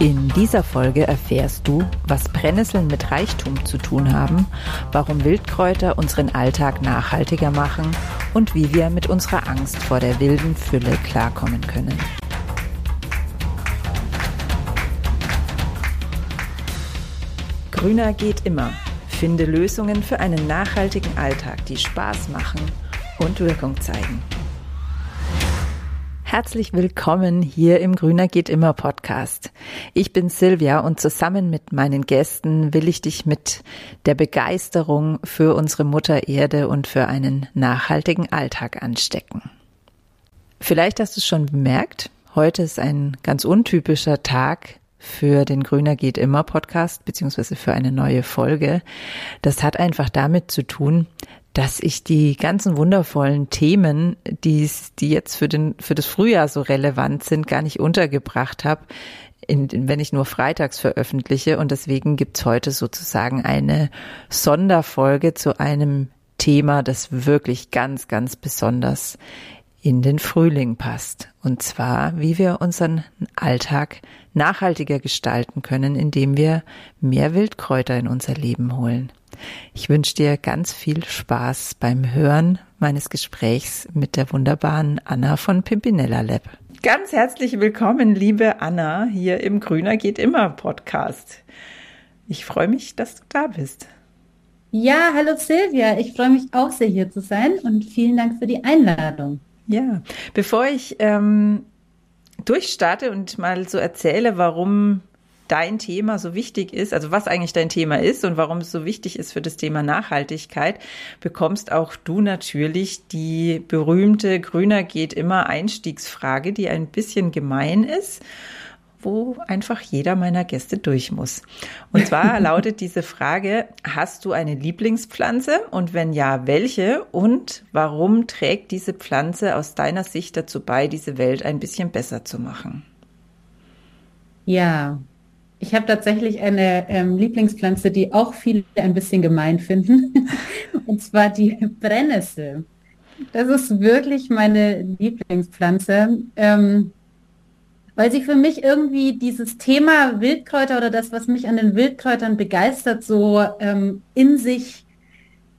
In dieser Folge erfährst du, was Brennnesseln mit Reichtum zu tun haben, warum Wildkräuter unseren Alltag nachhaltiger machen und wie wir mit unserer Angst vor der wilden Fülle klarkommen können. Grüner geht immer. Finde Lösungen für einen nachhaltigen Alltag, die Spaß machen und Wirkung zeigen. Herzlich willkommen hier im Grüner geht immer Podcast. Ich bin Silvia und zusammen mit meinen Gästen will ich dich mit der Begeisterung für unsere Mutter Erde und für einen nachhaltigen Alltag anstecken. Vielleicht hast du es schon bemerkt, heute ist ein ganz untypischer Tag für den Grüner geht immer Podcast beziehungsweise für eine neue Folge. Das hat einfach damit zu tun, dass ich die ganzen wundervollen Themen, die, die jetzt für, den, für das Frühjahr so relevant sind, gar nicht untergebracht habe, in, in, wenn ich nur freitags veröffentliche. Und deswegen gibt's heute sozusagen eine Sonderfolge zu einem Thema, das wirklich ganz, ganz besonders in den Frühling passt. Und zwar, wie wir unseren Alltag nachhaltiger gestalten können, indem wir mehr Wildkräuter in unser Leben holen. Ich wünsche dir ganz viel Spaß beim Hören meines Gesprächs mit der wunderbaren Anna von Pimpinella Lab. Ganz herzlich willkommen, liebe Anna, hier im Grüner geht immer Podcast. Ich freue mich, dass du da bist. Ja, hallo Silvia. Ich freue mich auch sehr hier zu sein und vielen Dank für die Einladung. Ja, bevor ich ähm, durchstarte und mal so erzähle, warum dein Thema so wichtig ist, also was eigentlich dein Thema ist und warum es so wichtig ist für das Thema Nachhaltigkeit, bekommst auch du natürlich die berühmte Grüner geht immer Einstiegsfrage, die ein bisschen gemein ist wo einfach jeder meiner Gäste durch muss. Und zwar lautet diese Frage, hast du eine Lieblingspflanze und wenn ja, welche und warum trägt diese Pflanze aus deiner Sicht dazu bei, diese Welt ein bisschen besser zu machen? Ja, ich habe tatsächlich eine ähm, Lieblingspflanze, die auch viele ein bisschen gemein finden, und zwar die Brennnessel. Das ist wirklich meine Lieblingspflanze, ähm, weil sie für mich irgendwie dieses Thema Wildkräuter oder das, was mich an den Wildkräutern begeistert, so ähm, in sich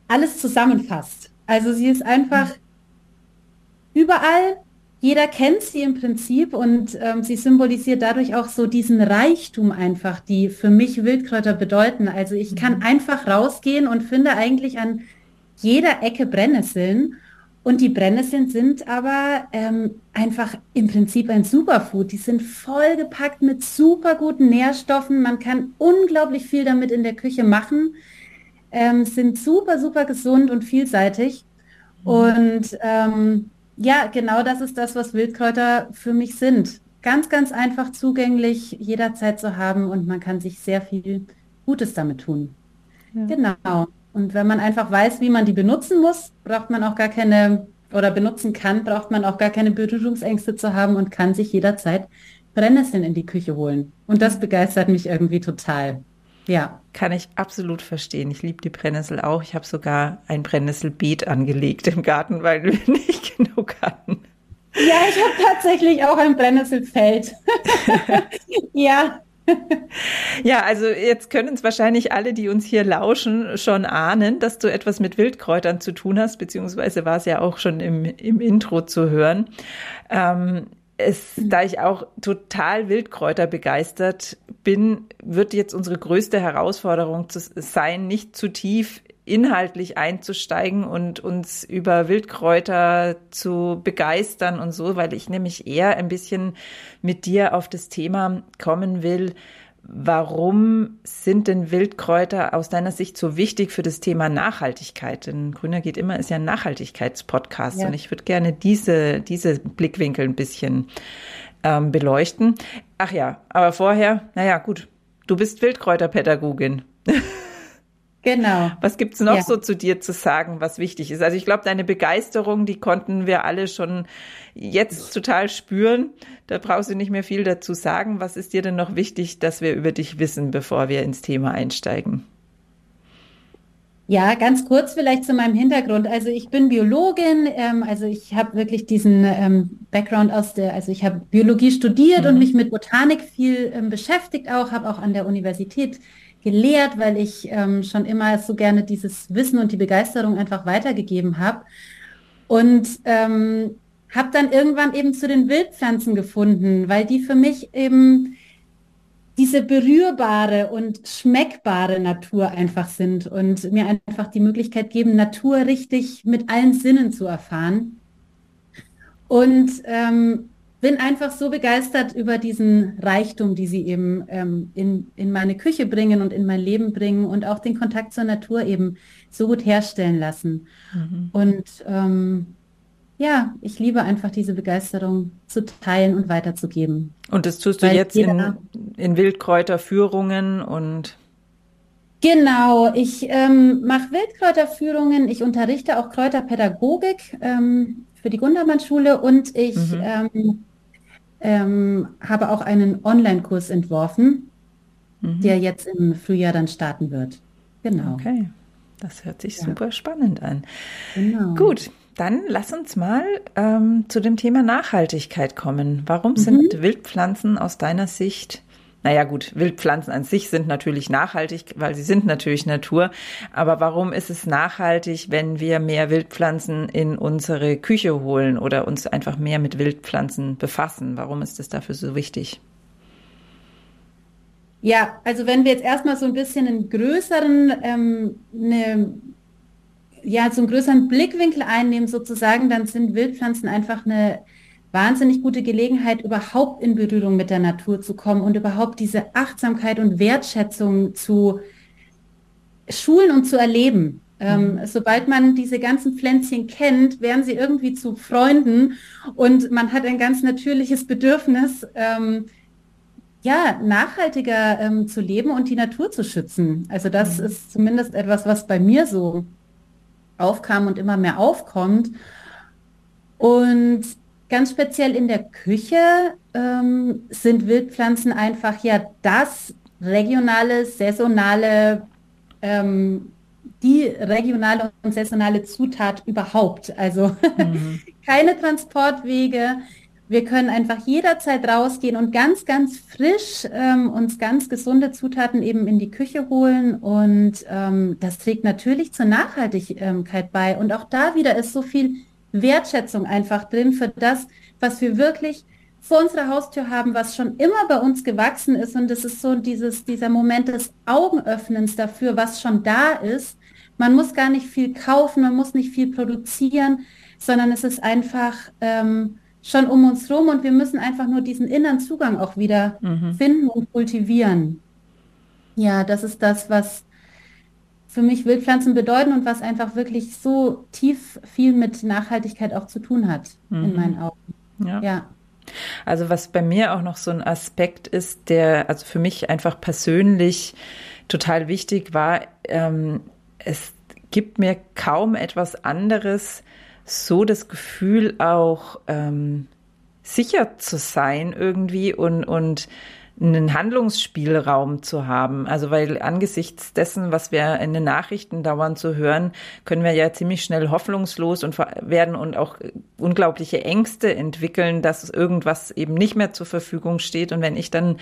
alles zusammenfasst. Also sie ist einfach überall jeder kennt sie im Prinzip und ähm, sie symbolisiert dadurch auch so diesen Reichtum einfach, die für mich Wildkräuter bedeuten. Also ich kann mhm. einfach rausgehen und finde eigentlich an jeder Ecke Brennnesseln. Und die Brennnesseln sind aber ähm, einfach im Prinzip ein Superfood. Die sind vollgepackt mit super guten Nährstoffen. Man kann unglaublich viel damit in der Küche machen. Ähm, sind super, super gesund und vielseitig. Mhm. Und ähm, ja, genau das ist das, was Wildkräuter für mich sind. Ganz, ganz einfach zugänglich, jederzeit zu haben und man kann sich sehr viel Gutes damit tun. Ja. Genau. Und wenn man einfach weiß, wie man die benutzen muss, braucht man auch gar keine oder benutzen kann, braucht man auch gar keine Berührungsängste zu haben und kann sich jederzeit Brennnesseln in die Küche holen. Und das begeistert mich irgendwie total. Ja. Kann ich absolut verstehen. Ich liebe die Brennnessel auch. Ich habe sogar ein Brennnesselbeet angelegt im Garten, weil wir nicht genug hatten. Ja, ich habe tatsächlich auch ein Brennnesselfeld. ja. Ja, also jetzt können es wahrscheinlich alle, die uns hier lauschen, schon ahnen, dass du etwas mit Wildkräutern zu tun hast, beziehungsweise war es ja auch schon im, im Intro zu hören. Ähm, es, da ich auch total Wildkräuter begeistert bin, wird jetzt unsere größte Herausforderung zu sein, nicht zu tief inhaltlich einzusteigen und uns über Wildkräuter zu begeistern und so, weil ich nämlich eher ein bisschen mit dir auf das Thema kommen will, Warum sind denn Wildkräuter aus deiner Sicht so wichtig für das Thema Nachhaltigkeit? Denn Grüner geht immer ist ja ein Nachhaltigkeitspodcast ja. und ich würde gerne diese, diese Blickwinkel ein bisschen ähm, beleuchten. Ach ja, aber vorher, naja, gut, du bist Wildkräuterpädagogin. Genau. Was gibt's noch ja. so zu dir zu sagen, was wichtig ist? Also ich glaube, deine Begeisterung, die konnten wir alle schon jetzt total spüren. Da brauchst du nicht mehr viel dazu sagen. Was ist dir denn noch wichtig, dass wir über dich wissen, bevor wir ins Thema einsteigen? Ja, ganz kurz vielleicht zu meinem Hintergrund. Also ich bin Biologin, ähm, also ich habe wirklich diesen ähm, Background aus der, also ich habe Biologie studiert mhm. und mich mit Botanik viel ähm, beschäftigt auch, habe auch an der Universität gelehrt, weil ich ähm, schon immer so gerne dieses Wissen und die Begeisterung einfach weitergegeben habe. Und ähm, habe dann irgendwann eben zu den Wildpflanzen gefunden, weil die für mich eben diese berührbare und schmeckbare Natur einfach sind und mir einfach die Möglichkeit geben, Natur richtig mit allen Sinnen zu erfahren. Und ähm, bin einfach so begeistert über diesen Reichtum, die sie eben ähm, in, in meine Küche bringen und in mein Leben bringen und auch den Kontakt zur Natur eben so gut herstellen lassen. Mhm. Und ähm, ja, ich liebe einfach diese Begeisterung zu teilen und weiterzugeben. Und das tust du Weil jetzt in, in Wildkräuterführungen und Genau, ich ähm, mache Wildkräuterführungen, ich unterrichte auch Kräuterpädagogik ähm, für die Gundermann-Schule und ich mhm. ähm, ähm, habe auch einen Online-Kurs entworfen, mhm. der jetzt im Frühjahr dann starten wird. Genau. Okay, das hört sich ja. super spannend an. Genau. Gut, dann lass uns mal ähm, zu dem Thema Nachhaltigkeit kommen. Warum mhm. sind Wildpflanzen aus deiner Sicht naja gut, Wildpflanzen an sich sind natürlich nachhaltig, weil sie sind natürlich Natur. Aber warum ist es nachhaltig, wenn wir mehr Wildpflanzen in unsere Küche holen oder uns einfach mehr mit Wildpflanzen befassen? Warum ist es dafür so wichtig? Ja, also wenn wir jetzt erstmal so ein bisschen einen größeren, ähm, eine ja, so einen größeren Blickwinkel einnehmen sozusagen, dann sind Wildpflanzen einfach eine wahnsinnig gute Gelegenheit, überhaupt in Berührung mit der Natur zu kommen und überhaupt diese Achtsamkeit und Wertschätzung zu schulen und zu erleben. Ähm, mhm. sobald man diese ganzen Pflänzchen kennt, werden sie irgendwie zu Freunden und man hat ein ganz natürliches Bedürfnis, ähm, ja, nachhaltiger ähm, zu leben und die Natur zu schützen. Also das mhm. ist zumindest etwas, was bei mir so aufkam und immer mehr aufkommt. Und ganz speziell in der Küche ähm, sind Wildpflanzen einfach ja das regionale, saisonale, ähm, die regionale und saisonale Zutat überhaupt. Also mhm. keine Transportwege, wir können einfach jederzeit rausgehen und ganz, ganz frisch ähm, uns ganz gesunde Zutaten eben in die Küche holen. Und ähm, das trägt natürlich zur Nachhaltigkeit bei. Und auch da wieder ist so viel Wertschätzung einfach drin für das, was wir wirklich vor unserer Haustür haben, was schon immer bei uns gewachsen ist. Und es ist so dieses, dieser Moment des Augenöffnens dafür, was schon da ist. Man muss gar nicht viel kaufen, man muss nicht viel produzieren, sondern es ist einfach, ähm, schon um uns rum und wir müssen einfach nur diesen inneren Zugang auch wieder mhm. finden und kultivieren. Ja, das ist das, was für mich Wildpflanzen bedeuten und was einfach wirklich so tief viel mit Nachhaltigkeit auch zu tun hat, mhm. in meinen Augen. Ja. ja. Also was bei mir auch noch so ein Aspekt ist, der also für mich einfach persönlich total wichtig war, ähm, es gibt mir kaum etwas anderes, so das Gefühl auch ähm, sicher zu sein irgendwie und, und einen Handlungsspielraum zu haben. Also weil angesichts dessen, was wir in den Nachrichten dauernd zu hören, können wir ja ziemlich schnell hoffnungslos und werden und auch unglaubliche Ängste entwickeln, dass irgendwas eben nicht mehr zur Verfügung steht. Und wenn ich dann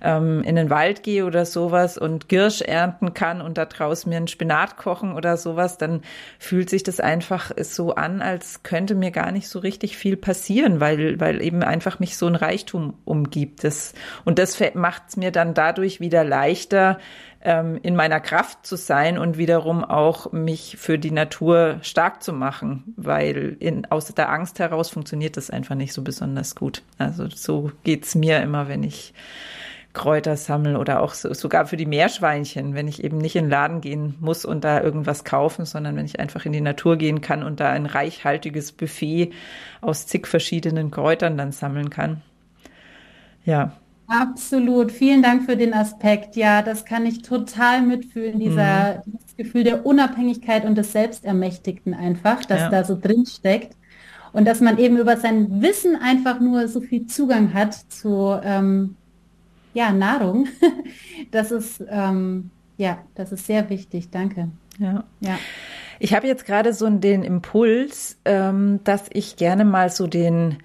ähm, in den Wald gehe oder sowas und Girsch ernten kann und da draußen mir einen Spinat kochen oder sowas, dann fühlt sich das einfach so an, als könnte mir gar nicht so richtig viel passieren, weil, weil eben einfach mich so ein Reichtum umgibt. Das, und das macht es mir dann dadurch wieder leichter, ähm, in meiner Kraft zu sein und wiederum auch mich für die Natur stark zu machen, weil in, aus der Angst heraus funktioniert das einfach nicht so besonders gut. Also so geht's mir immer, wenn ich Kräuter sammle oder auch so, sogar für die Meerschweinchen, wenn ich eben nicht in den Laden gehen muss und da irgendwas kaufen, sondern wenn ich einfach in die Natur gehen kann und da ein reichhaltiges Buffet aus zig verschiedenen Kräutern dann sammeln kann. Ja, Absolut. Vielen Dank für den Aspekt. Ja, das kann ich total mitfühlen, dieser, mhm. dieses Gefühl der Unabhängigkeit und des Selbstermächtigten einfach, das ja. da so drin steckt. Und dass man eben über sein Wissen einfach nur so viel Zugang hat zu ähm, ja, Nahrung. das ist ähm, ja, das ist sehr wichtig. Danke. Ja. ja. Ich habe jetzt gerade so den Impuls, ähm, dass ich gerne mal so den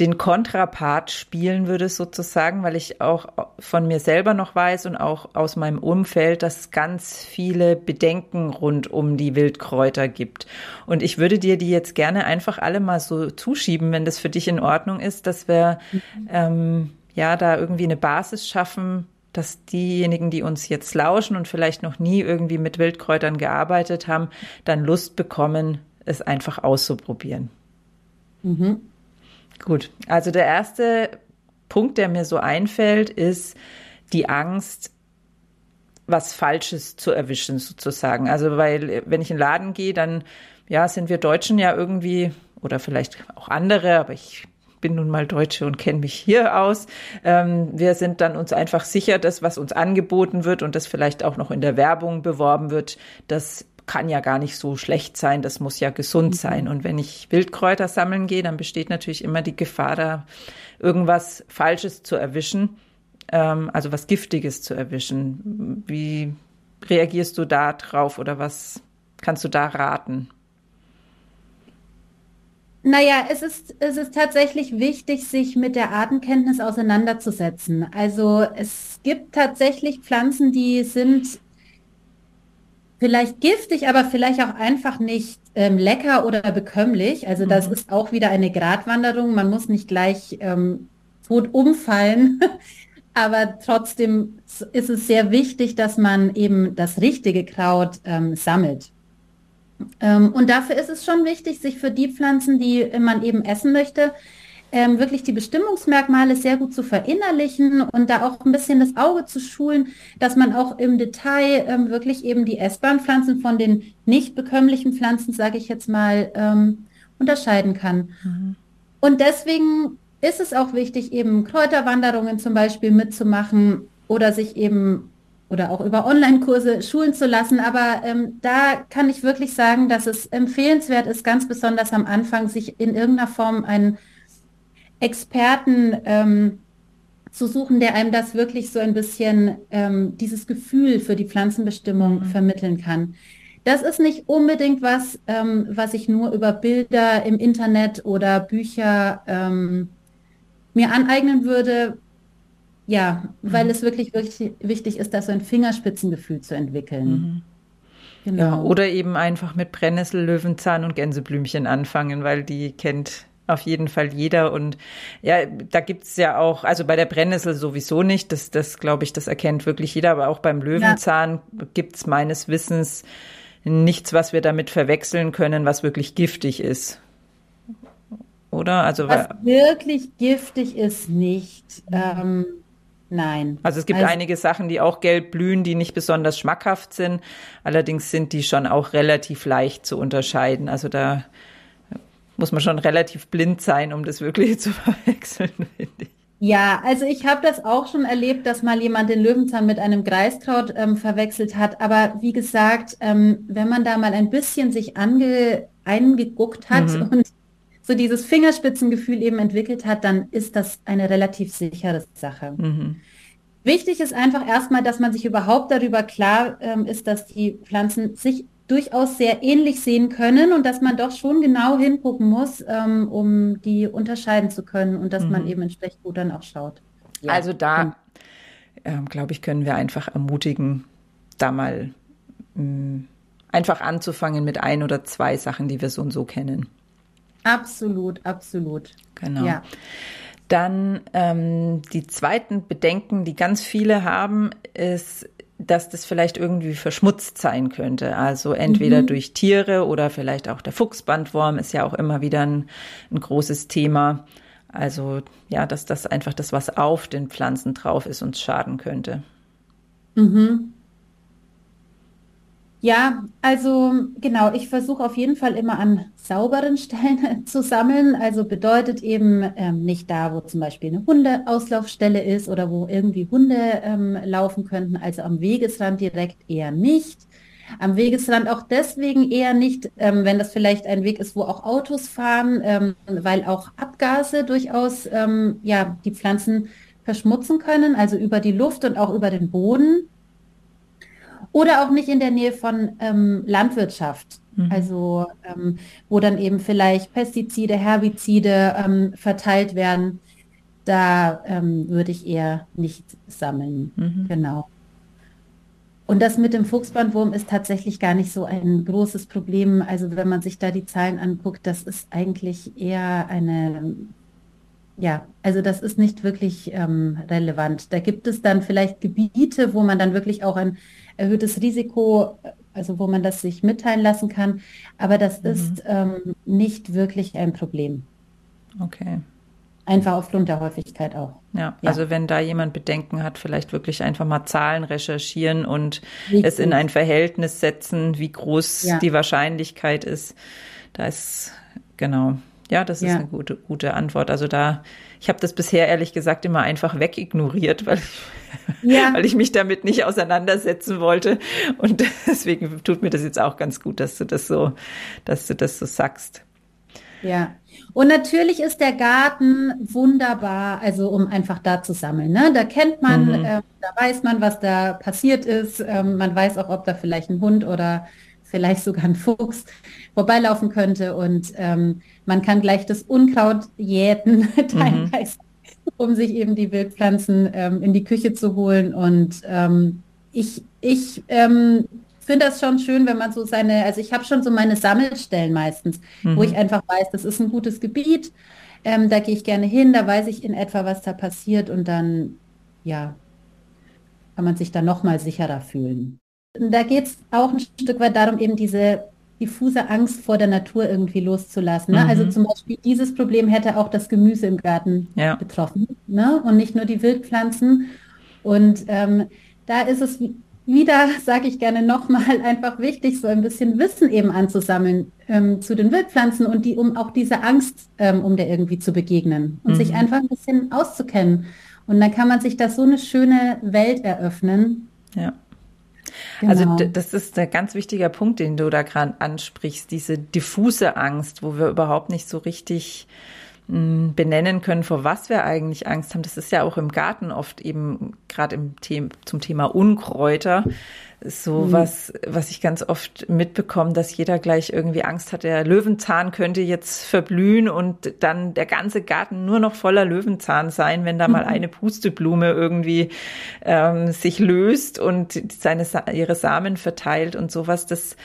den Kontrapart spielen würde sozusagen, weil ich auch von mir selber noch weiß und auch aus meinem Umfeld, dass es ganz viele Bedenken rund um die Wildkräuter gibt. Und ich würde dir die jetzt gerne einfach alle mal so zuschieben, wenn das für dich in Ordnung ist, dass wir mhm. ähm, ja da irgendwie eine Basis schaffen, dass diejenigen, die uns jetzt lauschen und vielleicht noch nie irgendwie mit Wildkräutern gearbeitet haben, dann Lust bekommen, es einfach auszuprobieren. Mhm. Gut, also der erste Punkt, der mir so einfällt, ist die Angst, was Falsches zu erwischen sozusagen. Also weil wenn ich in den Laden gehe, dann ja sind wir Deutschen ja irgendwie oder vielleicht auch andere, aber ich bin nun mal Deutsche und kenne mich hier aus. Ähm, wir sind dann uns einfach sicher, dass was uns angeboten wird und das vielleicht auch noch in der Werbung beworben wird, das kann ja gar nicht so schlecht sein, das muss ja gesund mhm. sein. Und wenn ich Wildkräuter sammeln gehe, dann besteht natürlich immer die Gefahr, da irgendwas Falsches zu erwischen, ähm, also was Giftiges zu erwischen. Wie reagierst du da drauf oder was kannst du da raten? Naja, es ist, es ist tatsächlich wichtig, sich mit der Artenkenntnis auseinanderzusetzen. Also es gibt tatsächlich Pflanzen, die sind vielleicht giftig, aber vielleicht auch einfach nicht ähm, lecker oder bekömmlich. Also das mhm. ist auch wieder eine Gratwanderung. Man muss nicht gleich ähm, tot umfallen. aber trotzdem ist es sehr wichtig, dass man eben das richtige Kraut ähm, sammelt. Ähm, und dafür ist es schon wichtig, sich für die Pflanzen, die man eben essen möchte, ähm, wirklich die Bestimmungsmerkmale sehr gut zu verinnerlichen und da auch ein bisschen das Auge zu schulen, dass man auch im Detail ähm, wirklich eben die essbaren Pflanzen von den nicht bekömmlichen Pflanzen, sage ich jetzt mal, ähm, unterscheiden kann. Mhm. Und deswegen ist es auch wichtig, eben Kräuterwanderungen zum Beispiel mitzumachen oder sich eben oder auch über Online-Kurse schulen zu lassen. Aber ähm, da kann ich wirklich sagen, dass es empfehlenswert ist, ganz besonders am Anfang, sich in irgendeiner Form einen Experten ähm, zu suchen, der einem das wirklich so ein bisschen ähm, dieses Gefühl für die Pflanzenbestimmung mhm. vermitteln kann. Das ist nicht unbedingt was, ähm, was ich nur über Bilder im Internet oder Bücher ähm, mir aneignen würde. Ja, mhm. weil es wirklich, wirklich wichtig ist, da so ein Fingerspitzengefühl zu entwickeln. Mhm. Genau. Ja, oder eben einfach mit Brennnessel, Löwenzahn und Gänseblümchen anfangen, weil die kennt auf jeden Fall jeder. Und ja, da gibt's ja auch, also bei der Brennnessel sowieso nicht, das, das glaube ich, das erkennt wirklich jeder, aber auch beim Löwenzahn ja. gibt's meines Wissens nichts, was wir damit verwechseln können, was wirklich giftig ist. Oder? Also was wirklich giftig ist, nicht. Ähm, nein. Also es gibt also, einige Sachen, die auch gelb blühen, die nicht besonders schmackhaft sind. Allerdings sind die schon auch relativ leicht zu unterscheiden. Also da muss man schon relativ blind sein, um das wirklich zu verwechseln, finde ich. Ja, also ich habe das auch schon erlebt, dass mal jemand den Löwenzahn mit einem Greiskraut ähm, verwechselt hat. Aber wie gesagt, ähm, wenn man da mal ein bisschen sich ange, eingeguckt hat mhm. und so dieses Fingerspitzengefühl eben entwickelt hat, dann ist das eine relativ sichere Sache. Mhm. Wichtig ist einfach erstmal, dass man sich überhaupt darüber klar ähm, ist, dass die Pflanzen sich durchaus sehr ähnlich sehen können und dass man doch schon genau hingucken muss, ähm, um die unterscheiden zu können und dass mhm. man eben entsprechend gut dann auch schaut. Ja. Also da, äh, glaube ich, können wir einfach ermutigen, da mal mh, mm, einfach anzufangen mit ein oder zwei Sachen, die wir so und so kennen. Absolut, absolut. Genau. Ja. Dann ähm, die zweiten Bedenken, die ganz viele haben, ist dass das vielleicht irgendwie verschmutzt sein könnte. Also entweder mhm. durch Tiere oder vielleicht auch der Fuchsbandwurm ist ja auch immer wieder ein, ein großes Thema. Also ja, dass das einfach das, was auf den Pflanzen drauf ist, uns schaden könnte. Mhm. Ja, also genau, ich versuche auf jeden Fall immer an sauberen Stellen zu sammeln. Also bedeutet eben ähm, nicht da, wo zum Beispiel eine Hundeauslaufstelle ist oder wo irgendwie Hunde ähm, laufen könnten. Also am Wegesrand direkt eher nicht. Am Wegesrand auch deswegen eher nicht, ähm, wenn das vielleicht ein Weg ist, wo auch Autos fahren, ähm, weil auch Abgase durchaus ähm, ja die Pflanzen verschmutzen können, also über die Luft und auch über den Boden. Oder auch nicht in der Nähe von ähm, Landwirtschaft. Mhm. Also ähm, wo dann eben vielleicht Pestizide, Herbizide ähm, verteilt werden. Da ähm, würde ich eher nicht sammeln. Mhm. Genau. Und das mit dem Fuchsbandwurm ist tatsächlich gar nicht so ein großes Problem. Also wenn man sich da die Zahlen anguckt, das ist eigentlich eher eine, ja, also das ist nicht wirklich ähm, relevant. Da gibt es dann vielleicht Gebiete, wo man dann wirklich auch ein erhöhtes Risiko, also wo man das sich mitteilen lassen kann. Aber das mhm. ist ähm, nicht wirklich ein Problem. Okay. Einfach aufgrund der Häufigkeit auch. Ja, ja, also wenn da jemand Bedenken hat, vielleicht wirklich einfach mal Zahlen recherchieren und Richtig. es in ein Verhältnis setzen, wie groß ja. die Wahrscheinlichkeit ist. Da ist, genau. Ja, das ist ja. eine gute, gute Antwort. Also da, ich habe das bisher ehrlich gesagt immer einfach wegignoriert, weil ich, ja. weil ich mich damit nicht auseinandersetzen wollte. Und deswegen tut mir das jetzt auch ganz gut, dass du das so, dass du das so sagst. Ja, und natürlich ist der Garten wunderbar, also um einfach da zu sammeln. Ne? Da kennt man, mhm. äh, da weiß man, was da passiert ist. Ähm, man weiß auch, ob da vielleicht ein Hund oder vielleicht sogar ein Fuchs vorbeilaufen könnte. Und ähm, man kann gleich das Unkraut jäten, teilweise, mhm. um sich eben die Wildpflanzen ähm, in die Küche zu holen. Und ähm, ich, ich ähm, finde das schon schön, wenn man so seine, also ich habe schon so meine Sammelstellen meistens, mhm. wo ich einfach weiß, das ist ein gutes Gebiet, ähm, da gehe ich gerne hin, da weiß ich in etwa, was da passiert und dann, ja, kann man sich dann nochmal sicherer fühlen. Da geht es auch ein Stück weit darum, eben diese diffuse Angst vor der Natur irgendwie loszulassen. Ne? Also mhm. Also zum Beispiel dieses Problem hätte auch das Gemüse im Garten ja. betroffen ne? und nicht nur die Wildpflanzen. Und ähm, da ist es wieder, sage ich gerne nochmal, einfach wichtig, so ein bisschen Wissen eben anzusammeln ähm, zu den Wildpflanzen und die, um auch diese Angst, ähm, um der irgendwie zu begegnen und mhm. sich einfach ein bisschen auszukennen. Und dann kann man sich da so eine schöne Welt eröffnen. Ja. Also genau. Also das ist ein ganz wichtiger Punkt, den du da gerade ansprichst, diese diffuse Angst, wo wir überhaupt nicht so richtig benennen können, vor was wir eigentlich Angst haben. Das ist ja auch im Garten oft eben gerade im Thema, zum Thema Unkräuter so mhm. was, was ich ganz oft mitbekomme, dass jeder gleich irgendwie Angst hat, der Löwenzahn könnte jetzt verblühen und dann der ganze Garten nur noch voller Löwenzahn sein, wenn da mal mhm. eine Pusteblume irgendwie ähm, sich löst und seine ihre Samen verteilt und sowas. Das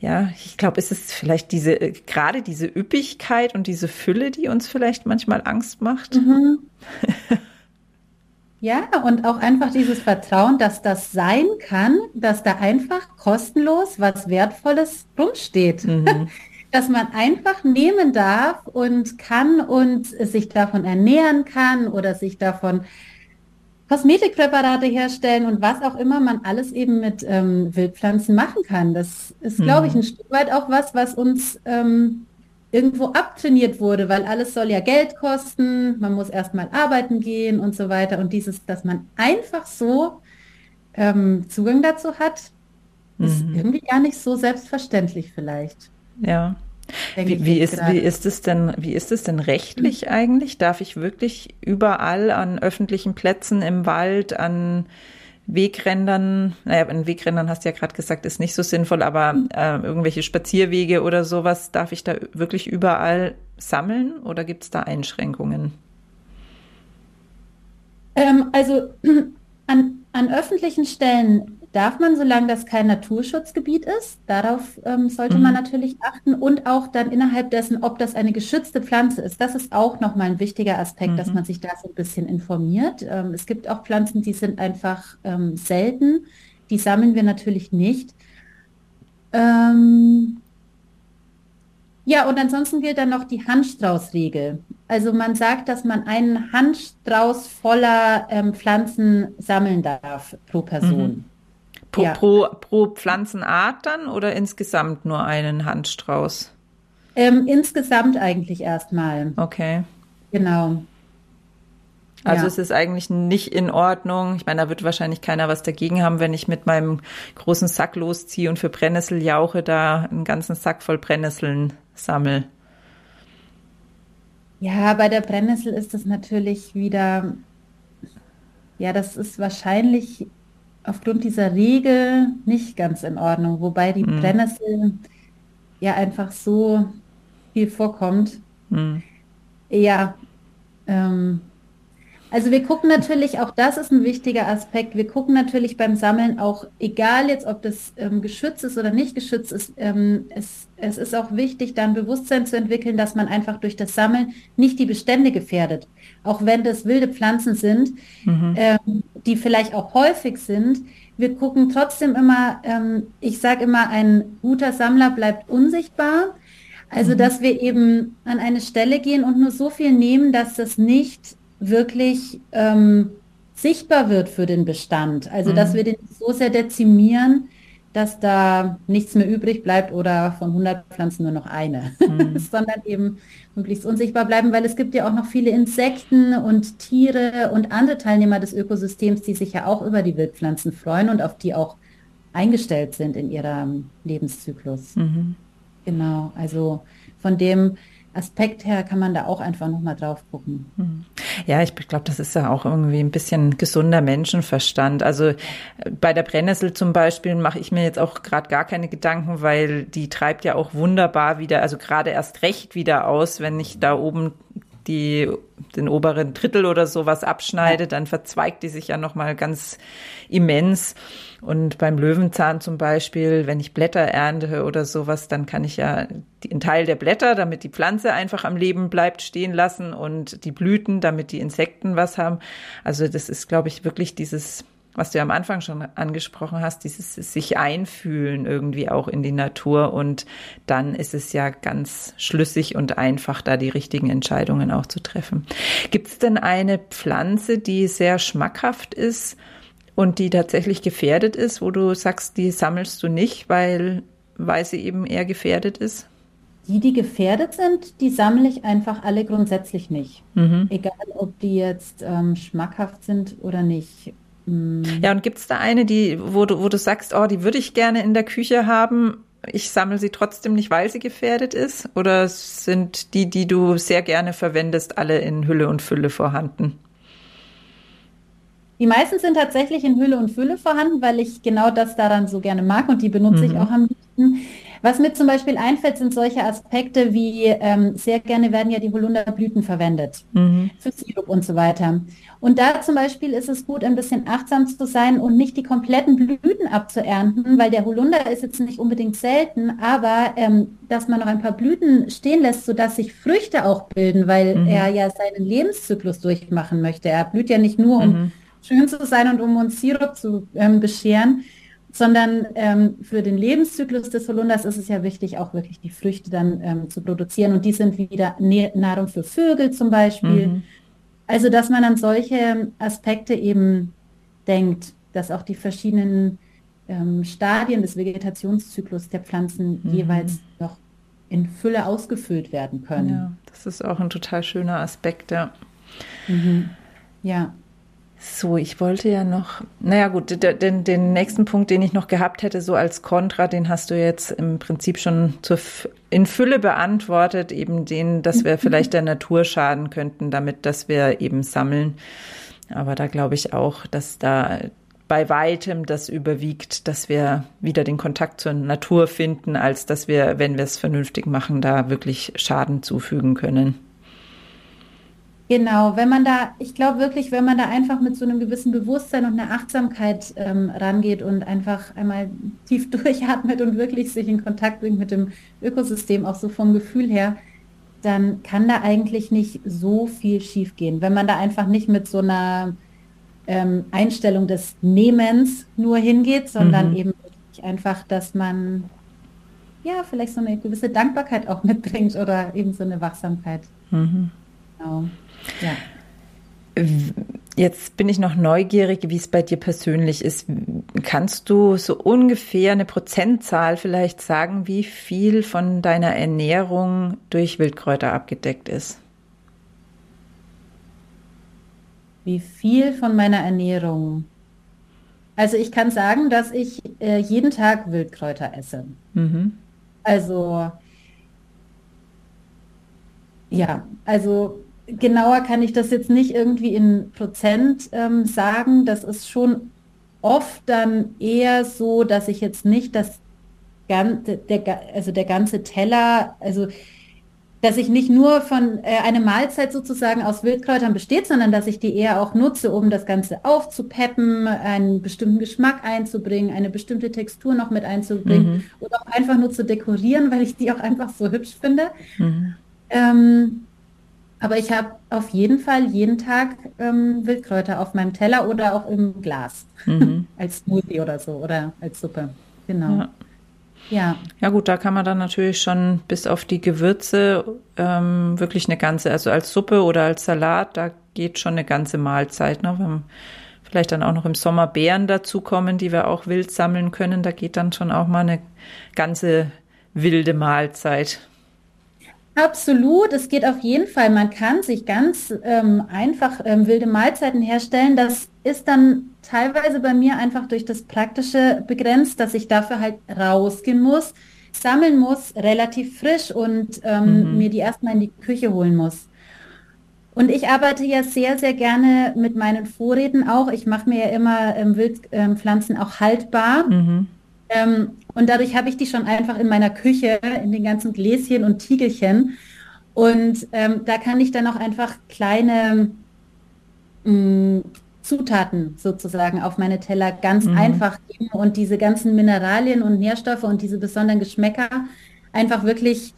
ja, ich glaube, es ist vielleicht diese, äh, gerade diese Üppigkeit und diese Fülle, die uns vielleicht manchmal Angst macht. Mhm. ja, und auch einfach dieses Vertrauen, dass das sein kann, dass da einfach kostenlos was Wertvolles rumsteht. Mhm. dass man einfach nehmen darf und kann und sich davon ernähren kann oder sich davon Kosmetikpräparate herstellen und was auch immer man alles eben mit ähm, Wildpflanzen machen kann. Das ist, mhm. glaube ich, ein Stück weit auch was, was uns ähm, irgendwo abtrainiert wurde, weil alles soll ja Geld kosten, man muss erstmal arbeiten gehen und so weiter. Und dieses, dass man einfach so ähm, Zugang dazu hat, ist mhm. irgendwie gar nicht so selbstverständlich vielleicht. Ja. Wie, wie, ist, wie ist es denn, wie ist es denn rechtlich mhm. eigentlich? Darf ich wirklich überall an öffentlichen Plätzen im Wald, an Wegrändern, naja, an Wegrändern hast du ja gerade gesagt, ist nicht so sinnvoll, aber äh, irgendwelche Spazierwege oder sowas, darf ich da wirklich überall sammeln oder gibt es da Einschränkungen? Ähm, also an, an öffentlichen Stellen darf man, solange das kein Naturschutzgebiet ist. Darauf ähm, sollte mhm. man natürlich achten und auch dann innerhalb dessen, ob das eine geschützte Pflanze ist. Das ist auch nochmal ein wichtiger Aspekt, mhm. dass man sich da so ein bisschen informiert. Ähm, es gibt auch Pflanzen, die sind einfach ähm, selten. Die sammeln wir natürlich nicht. Ähm, ja, und ansonsten gilt dann noch die Handstraußregel. Also man sagt, dass man einen Handstrauß voller ähm, Pflanzen sammeln darf pro Person. Mhm. Pro, ja. pro, pro Pflanzenart dann oder insgesamt nur einen Handstrauß? Ähm, insgesamt eigentlich erstmal. Okay. Genau. Also ja. es ist eigentlich nicht in Ordnung. Ich meine, da wird wahrscheinlich keiner was dagegen haben, wenn ich mit meinem großen Sack losziehe und für Brennnesseljauche da einen ganzen Sack voll Brennnesseln sammel. Ja, bei der Brennnessel ist das natürlich wieder, ja, das ist wahrscheinlich aufgrund dieser Regel nicht ganz in Ordnung, wobei die mhm. Brennnessel ja einfach so viel vorkommt. Mhm. Ja, ähm, also wir gucken natürlich, auch das ist ein wichtiger Aspekt, wir gucken natürlich beim Sammeln auch, egal jetzt, ob das ähm, geschützt ist oder nicht geschützt ist, ähm, es, es ist auch wichtig, dann Bewusstsein zu entwickeln, dass man einfach durch das Sammeln nicht die Bestände gefährdet. Auch wenn das wilde Pflanzen sind, mhm. ähm, die vielleicht auch häufig sind. Wir gucken trotzdem immer, ähm, ich sage immer, ein guter Sammler bleibt unsichtbar. Also, mhm. dass wir eben an eine Stelle gehen und nur so viel nehmen, dass das nicht wirklich ähm, sichtbar wird für den Bestand. Also, mhm. dass wir den so sehr dezimieren, dass da nichts mehr übrig bleibt oder von 100 Pflanzen nur noch eine, mhm. sondern eben möglichst unsichtbar bleiben, weil es gibt ja auch noch viele Insekten und Tiere und andere Teilnehmer des Ökosystems, die sich ja auch über die Wildpflanzen freuen und auf die auch eingestellt sind in ihrem Lebenszyklus. Mhm. Genau, also von dem Aspekt her kann man da auch einfach nochmal drauf gucken. Hm. Ja, ich glaube, das ist ja auch irgendwie ein bisschen gesunder Menschenverstand. Also äh, bei der Brennnessel zum Beispiel mache ich mir jetzt auch gerade gar keine Gedanken, weil die treibt ja auch wunderbar wieder, also gerade erst recht wieder aus, wenn ich da oben die den oberen Drittel oder sowas abschneide, dann verzweigt die sich ja nochmal ganz immens. Und beim Löwenzahn zum Beispiel, wenn ich Blätter ernte oder sowas, dann kann ich ja den Teil der Blätter, damit die Pflanze einfach am Leben bleibt, stehen lassen und die Blüten, damit die Insekten was haben. Also das ist, glaube ich, wirklich dieses was du ja am Anfang schon angesprochen hast, dieses sich einfühlen irgendwie auch in die Natur und dann ist es ja ganz schlüssig und einfach, da die richtigen Entscheidungen auch zu treffen. Gibt es denn eine Pflanze, die sehr schmackhaft ist und die tatsächlich gefährdet ist, wo du sagst, die sammelst du nicht, weil, weil sie eben eher gefährdet ist? Die, die gefährdet sind, die sammle ich einfach alle grundsätzlich nicht. Mhm. Egal, ob die jetzt ähm, schmackhaft sind oder nicht. Ja, und gibt es da eine, die, wo du, wo du sagst, oh, die würde ich gerne in der Küche haben, ich sammle sie trotzdem nicht, weil sie gefährdet ist? Oder sind die, die du sehr gerne verwendest, alle in Hülle und Fülle vorhanden? Die meisten sind tatsächlich in Hülle und Fülle vorhanden, weil ich genau das daran so gerne mag und die benutze mhm. ich auch am liebsten. Was mir zum Beispiel einfällt, sind solche Aspekte wie ähm, sehr gerne werden ja die Holunderblüten verwendet mhm. für Sirup und so weiter. Und da zum Beispiel ist es gut, ein bisschen achtsam zu sein und nicht die kompletten Blüten abzuernten, weil der Holunder ist jetzt nicht unbedingt selten, aber ähm, dass man noch ein paar Blüten stehen lässt, sodass sich Früchte auch bilden, weil mhm. er ja seinen Lebenszyklus durchmachen möchte. Er blüht ja nicht nur, um mhm. Schön zu sein und um uns Sirup zu ähm, bescheren, sondern ähm, für den Lebenszyklus des Holunders ist es ja wichtig, auch wirklich die Früchte dann ähm, zu produzieren. Und die sind wieder Nahrung für Vögel zum Beispiel. Mhm. Also, dass man an solche Aspekte eben denkt, dass auch die verschiedenen ähm, Stadien des Vegetationszyklus der Pflanzen mhm. jeweils noch in Fülle ausgefüllt werden können. Ja, das ist auch ein total schöner Aspekt, ja. Mhm. Ja. So, ich wollte ja noch, naja gut, den, den nächsten Punkt, den ich noch gehabt hätte, so als Kontra, den hast du jetzt im Prinzip schon zur, in Fülle beantwortet, eben den, dass wir vielleicht der Natur schaden könnten, damit, dass wir eben sammeln. Aber da glaube ich auch, dass da bei weitem das überwiegt, dass wir wieder den Kontakt zur Natur finden, als dass wir, wenn wir es vernünftig machen, da wirklich Schaden zufügen können. Genau, wenn man da, ich glaube wirklich, wenn man da einfach mit so einem gewissen Bewusstsein und einer Achtsamkeit ähm, rangeht und einfach einmal tief durchatmet und wirklich sich in Kontakt bringt mit dem Ökosystem, auch so vom Gefühl her, dann kann da eigentlich nicht so viel schiefgehen. Wenn man da einfach nicht mit so einer ähm, Einstellung des Nehmens nur hingeht, sondern mhm. eben einfach, dass man ja vielleicht so eine gewisse Dankbarkeit auch mitbringt oder eben so eine Wachsamkeit. Mhm. Genau. Ja. Jetzt bin ich noch neugierig, wie es bei dir persönlich ist. Kannst du so ungefähr eine Prozentzahl vielleicht sagen, wie viel von deiner Ernährung durch Wildkräuter abgedeckt ist? Wie viel von meiner Ernährung? Also ich kann sagen, dass ich äh, jeden Tag Wildkräuter esse. Mhm. Also ja, also genauer kann ich das jetzt nicht irgendwie in Prozent ähm, sagen. Das ist schon oft dann eher so, dass ich jetzt nicht das ganze, der, also der ganze Teller, also dass ich nicht nur von äh, eine Mahlzeit sozusagen aus Wildkräutern besteht, sondern dass ich die eher auch nutze, um das Ganze aufzupeppen, einen bestimmten Geschmack einzubringen, eine bestimmte Textur noch mit einzubringen mhm. oder auch einfach nur zu dekorieren, weil ich die auch einfach so hübsch finde. Mhm. Ähm, aber ich habe auf jeden Fall jeden Tag ähm, Wildkräuter auf meinem Teller oder auch im Glas mhm. als Smoothie oder so oder als Suppe. Genau. Ja. Ja. Ja gut, da kann man dann natürlich schon bis auf die Gewürze ähm, wirklich eine ganze, also als Suppe oder als Salat, da geht schon eine ganze Mahlzeit. Ne? Wenn vielleicht dann auch noch im Sommer Beeren dazukommen, die wir auch wild sammeln können, da geht dann schon auch mal eine ganze wilde Mahlzeit. Absolut, es geht auf jeden Fall. Man kann sich ganz ähm, einfach ähm, wilde Mahlzeiten herstellen. Das ist dann teilweise bei mir einfach durch das Praktische begrenzt, dass ich dafür halt rausgehen muss, sammeln muss, relativ frisch und ähm, mhm. mir die erstmal in die Küche holen muss. Und ich arbeite ja sehr, sehr gerne mit meinen Vorräten auch. Ich mache mir ja immer ähm, Wildpflanzen ähm, auch haltbar. Mhm. Ähm, und dadurch habe ich die schon einfach in meiner Küche, in den ganzen Gläschen und Tiegelchen. Und ähm, da kann ich dann auch einfach kleine mh, mm, Zutaten sozusagen auf meine Teller ganz mhm. einfach geben und diese ganzen Mineralien und Nährstoffe und diese besonderen Geschmäcker einfach wirklich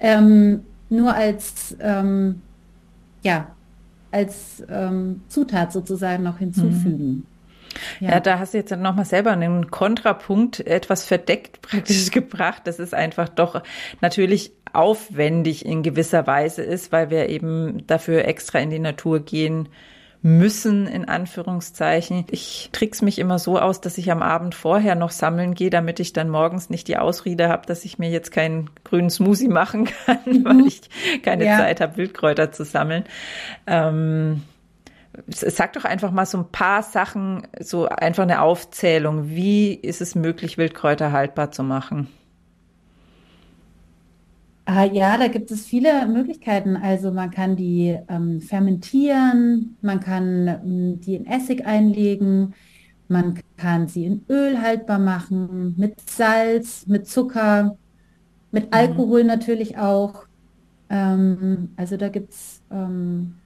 ähm, nur als, ähm, ja, als ähm, Zutat sozusagen noch hinzufügen. Ja. ja, da hast du jetzt nochmal selber einen Kontrapunkt etwas verdeckt praktisch gebracht. Das ist einfach doch natürlich aufwendig in gewisser Weise ist, weil wir eben dafür extra in die Natur gehen müssen, in Anführungszeichen. Ich trick's mich immer so aus, dass ich am Abend vorher noch sammeln gehe, damit ich dann morgens nicht die Ausrede habe, dass ich mir jetzt keinen grünen Smoothie machen kann, mhm. weil ich keine ja. Zeit habe, Wildkräuter zu sammeln. Ähm, Sag doch einfach mal so ein paar Sachen, so einfach eine Aufzählung. Wie ist es möglich, Wildkräuter haltbar zu machen? Ah, ja, da gibt es viele Möglichkeiten. Also man kann die ähm, fermentieren, man kann ähm, die in Essig einlegen, man kann sie in Öl haltbar machen, mit Salz, mit Zucker, mit mhm. Alkohol mhm. natürlich auch. Ähm, also da gibt es ähm,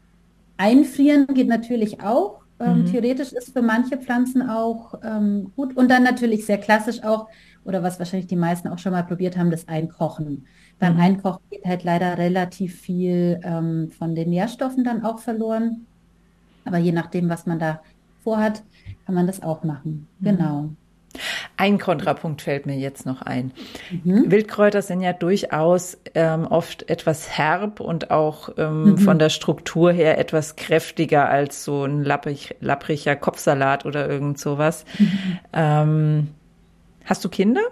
Einfrieren geht natürlich auch. Ähm, mhm. Theoretisch ist für manche Pflanzen auch ähm, gut. Und dann natürlich sehr klassisch auch, oder was wahrscheinlich die meisten auch schon mal probiert haben, das Einkochen. Beim mhm. Einkochen geht halt leider relativ viel ähm, von den Nährstoffen dann auch verloren. Aber je nachdem, was man da vorhat, kann man das auch machen. Mhm. Genau. Ein Kontrapunkt fällt mir jetzt noch ein. Mhm. Wildkräuter sind ja durchaus ähm, oft etwas herb und auch ähm, mhm. von der Struktur her etwas kräftiger als so ein lapprig, lappriger Kopfsalat oder irgend sowas. Mhm. Ähm, hast du Kinder?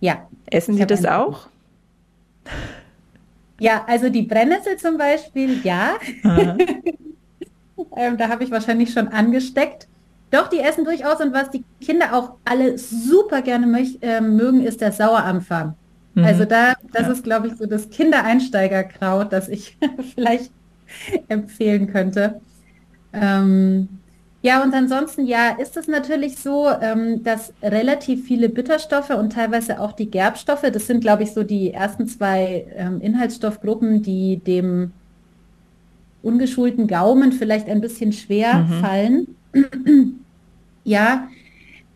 Ja. Essen die das auch? Ja, also die Brennnessel zum Beispiel, ja. ähm, da habe ich wahrscheinlich schon angesteckt. Doch, die essen durchaus und was die Kinder auch alle super gerne möch, äh, mögen, ist der Sauerampfer. Mhm. Also da, das ja. ist, glaube ich, so das Kindereinsteigerkraut, das ich vielleicht empfehlen könnte. Ähm, ja, und ansonsten, ja, ist es natürlich so, ähm, dass relativ viele Bitterstoffe und teilweise auch die Gerbstoffe, das sind, glaube ich, so die ersten zwei ähm, Inhaltsstoffgruppen, die dem ungeschulten Gaumen vielleicht ein bisschen schwer mhm. fallen. Ja,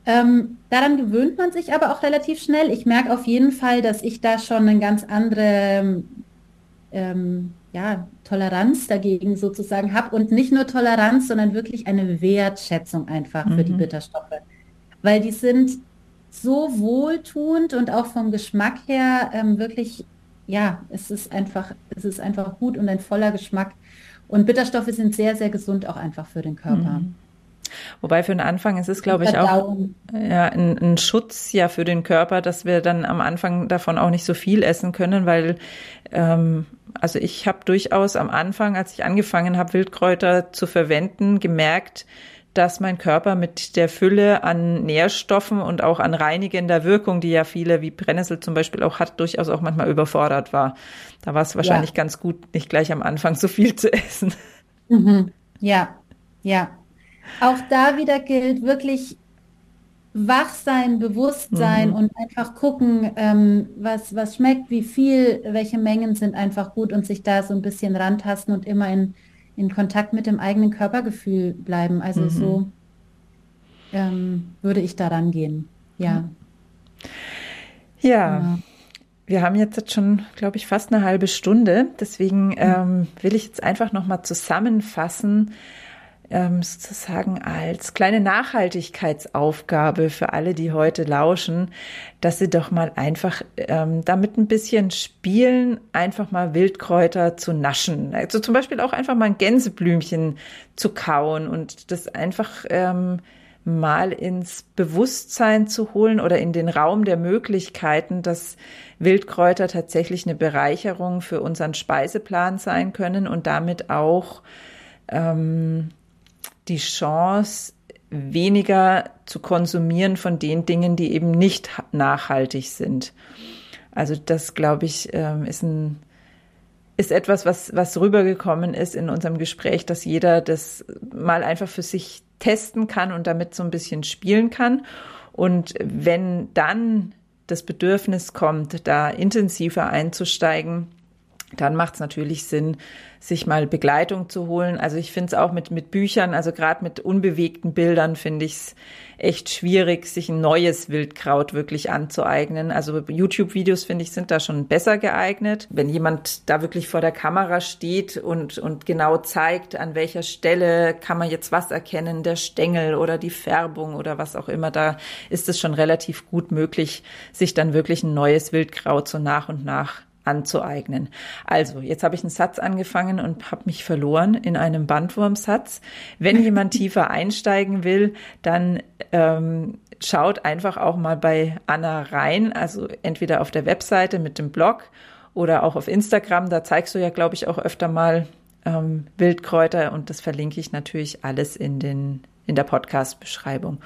ähm, daran gewöhnt man sich aber auch relativ schnell. Ich merke auf jeden Fall, dass ich da schon eine ganz andere ähm, ja, Toleranz dagegen sozusagen habe und nicht nur Toleranz, sondern wirklich eine Wertschätzung einfach mhm. für die mhm. Bitterstoffe. Weil die sind so wohltuend und auch vom Geschmack her ähm, wirklich, ja, es ist einfach, es ist einfach gut und ein voller Geschmack. Und Bitterstoffe sind sehr, sehr gesund auch einfach für den Körper. Mhm. Wobei für den Anfang ist es, glaube ich, auch ja, ein, ein, Schutz ja für den Körper, dass wir dann am Anfang davon auch nicht so viel essen können, weil ähm, also ich habe durchaus am Anfang, als ich angefangen habe, Wildkräuter zu verwenden, gemerkt, dass mein Körper mit der Fülle an Nährstoffen und auch an reinigender Wirkung, die ja viele wie Brennnessel zum Beispiel auch hat, durchaus auch manchmal überfordert war. Da war es wahrscheinlich ja. ganz gut, nicht gleich am Anfang so viel zu essen. Mhm. Ja, ja. Auch da wieder gilt wirklich wach sein, bewusst sein mhm. und einfach gucken, ähm, was, was schmeckt, wie viel, welche Mengen sind einfach gut und sich da so ein bisschen rantasten und immer in, in Kontakt mit dem eigenen Körpergefühl bleiben. Also mhm. so ähm, würde ich daran gehen. Ja. Ja. Genau. Wir haben jetzt schon, glaube ich, fast eine halbe Stunde. Deswegen mhm. ähm, will ich jetzt einfach nochmal zusammenfassen, ähm, sozusagen als kleine Nachhaltigkeitsaufgabe für alle, die heute lauschen, dass sie doch mal einfach ähm, damit ein bisschen spielen, einfach mal Wildkräuter zu naschen. Also zum Beispiel auch einfach mal ein Gänseblümchen zu kauen und das einfach ähm, mal ins Bewusstsein zu holen oder in den Raum der Möglichkeiten, dass Wildkräuter tatsächlich eine Bereicherung für unseren Speiseplan sein können und damit auch ähm, die Chance, weniger zu konsumieren von den Dingen, die eben nicht nachhaltig sind. Also das, glaube ich, ähm, ist ein ist etwas, was, was rübergekommen ist in unserem Gespräch, dass jeder das mal einfach für sich testen kann und damit so ein bisschen spielen kann. Und wenn dann das Bedürfnis kommt, da intensiver einzusteigen, dann macht es natürlich Sinn, sich mal Begleitung zu holen. Also ich finde es auch mit, mit Büchern, also gerade mit unbewegten Bildern finde ich es echt schwierig, sich ein neues Wildkraut wirklich anzueignen. Also YouTube-Videos, finde ich, sind da schon besser geeignet. Wenn jemand da wirklich vor der Kamera steht und, und genau zeigt, an welcher Stelle kann man jetzt was erkennen, der Stängel oder die Färbung oder was auch immer, da ist es schon relativ gut möglich, sich dann wirklich ein neues Wildkraut so nach und nach anzueignen. Also, jetzt habe ich einen Satz angefangen und habe mich verloren in einem Bandwurmsatz. Wenn jemand tiefer einsteigen will, dann ähm, schaut einfach auch mal bei Anna rein, also entweder auf der Webseite mit dem Blog oder auch auf Instagram. Da zeigst du ja, glaube ich, auch öfter mal ähm, Wildkräuter und das verlinke ich natürlich alles in, den, in der Podcast-Beschreibung.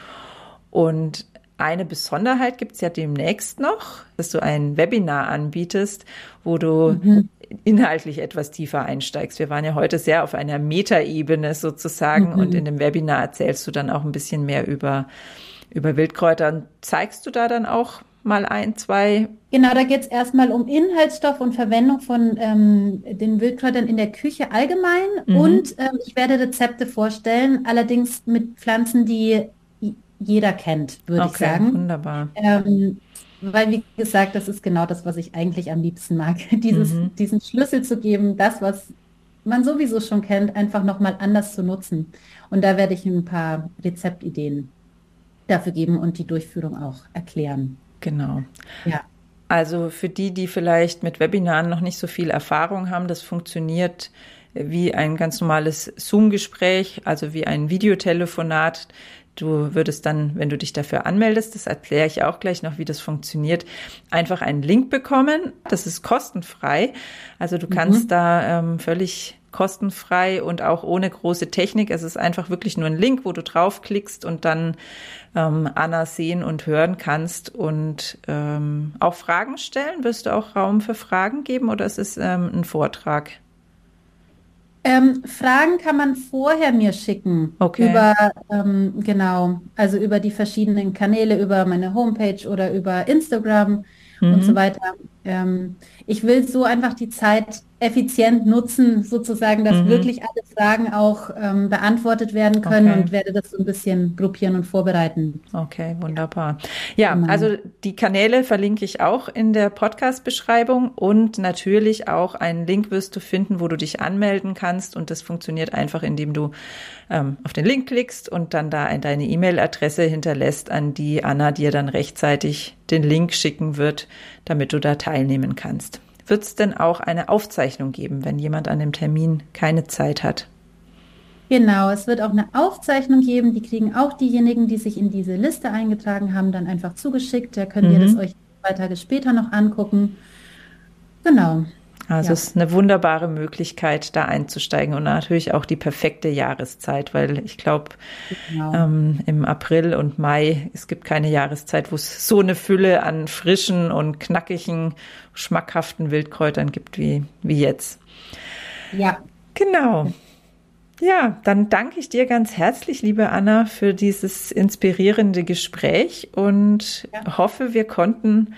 Und eine Besonderheit gibt es ja demnächst noch, dass du ein Webinar anbietest, wo du mhm. inhaltlich etwas tiefer einsteigst. Wir waren ja heute sehr auf einer Metaebene sozusagen mhm. und in dem Webinar erzählst du dann auch ein bisschen mehr über, über Wildkräuter. Und zeigst du da dann auch mal ein, zwei? Genau, da geht es erstmal um Inhaltsstoff und Verwendung von ähm, den Wildkräutern in der Küche allgemein. Mhm. Und ähm, ich werde Rezepte vorstellen, allerdings mit Pflanzen, die jeder kennt, würde okay, ich sagen. Wunderbar. Ähm, weil, wie gesagt, das ist genau das, was ich eigentlich am liebsten mag. Dieses, mhm. Diesen Schlüssel zu geben, das, was man sowieso schon kennt, einfach nochmal anders zu nutzen. Und da werde ich ein paar Rezeptideen dafür geben und die Durchführung auch erklären. Genau. Ja. Also für die, die vielleicht mit Webinaren noch nicht so viel Erfahrung haben, das funktioniert wie ein ganz normales Zoom-Gespräch, also wie ein Videotelefonat. Du würdest dann, wenn du dich dafür anmeldest, das erkläre ich auch gleich noch, wie das funktioniert, einfach einen Link bekommen. Das ist kostenfrei. Also du kannst mhm. da ähm, völlig kostenfrei und auch ohne große Technik. Es ist einfach wirklich nur ein Link, wo du draufklickst und dann ähm, Anna sehen und hören kannst und ähm, auch Fragen stellen. Wirst du auch Raum für Fragen geben oder ist es ähm, ein Vortrag? Ähm, Fragen kann man vorher mir schicken. Okay. Über, ähm, genau, also über die verschiedenen Kanäle, über meine Homepage oder über Instagram mhm. und so weiter. Ähm, ich will so einfach die Zeit effizient nutzen, sozusagen, dass mhm. wirklich alle Fragen auch ähm, beantwortet werden können okay. und werde das so ein bisschen gruppieren und vorbereiten. Okay, wunderbar. Ja, genau. also die Kanäle verlinke ich auch in der Podcast-Beschreibung und natürlich auch einen Link wirst du finden, wo du dich anmelden kannst und das funktioniert einfach, indem du ähm, auf den Link klickst und dann da deine E-Mail-Adresse hinterlässt, an die Anna dir dann rechtzeitig den Link schicken wird, damit du da teilnehmen kannst. Wird es denn auch eine Aufzeichnung geben, wenn jemand an dem Termin keine Zeit hat? Genau, es wird auch eine Aufzeichnung geben. Die kriegen auch diejenigen, die sich in diese Liste eingetragen haben, dann einfach zugeschickt. Da könnt mhm. ihr das euch zwei Tage später noch angucken. Genau. Also ja. es ist eine wunderbare Möglichkeit, da einzusteigen und natürlich auch die perfekte Jahreszeit, weil ich glaube, genau. ähm, im April und Mai, es gibt keine Jahreszeit, wo es so eine Fülle an frischen und knackigen, schmackhaften Wildkräutern gibt wie, wie jetzt. Ja. Genau. Ja, dann danke ich dir ganz herzlich, liebe Anna, für dieses inspirierende Gespräch und ja. hoffe, wir konnten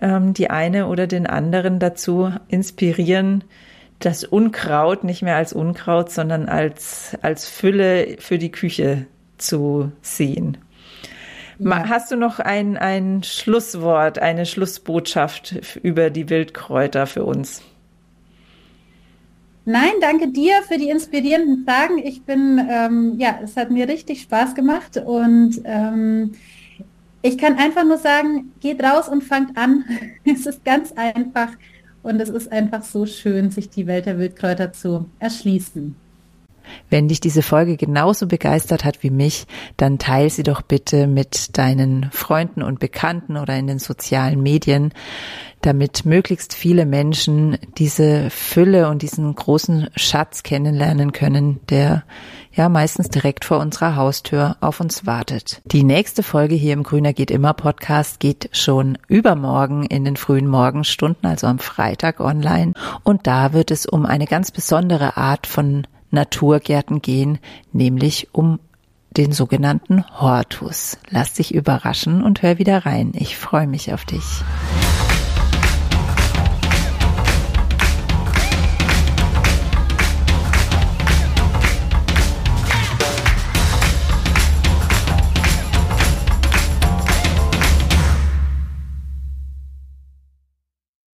ähm, die eine oder den anderen dazu inspirieren, das Unkraut nicht mehr als Unkraut, sondern als, als Fülle für die Küche zu sehen. Ja. Hast du noch ein, ein Schlusswort, eine Schlussbotschaft über die Wildkräuter für uns? Nein, danke dir für die inspirierenden Fragen. Ich bin, ähm, ja, es hat mir richtig Spaß gemacht und ähm, ich kann einfach nur sagen, geht raus und fangt an. es ist ganz einfach und es ist einfach so schön, sich die Welt der Wildkräuter zu erschließen. Wenn dich diese Folge genauso begeistert hat wie mich, dann teil sie doch bitte mit deinen Freunden und Bekannten oder in den sozialen Medien, damit möglichst viele Menschen diese Fülle und diesen großen Schatz kennenlernen können, der ja meistens direkt vor unserer Haustür auf uns wartet. Die nächste Folge hier im Grüner geht immer Podcast geht schon übermorgen in den frühen Morgenstunden, also am Freitag online. Und da wird es um eine ganz besondere Art von Naturgärten gehen, nämlich um den sogenannten Hortus. Lass dich überraschen und hör wieder rein. Ich freue mich auf dich.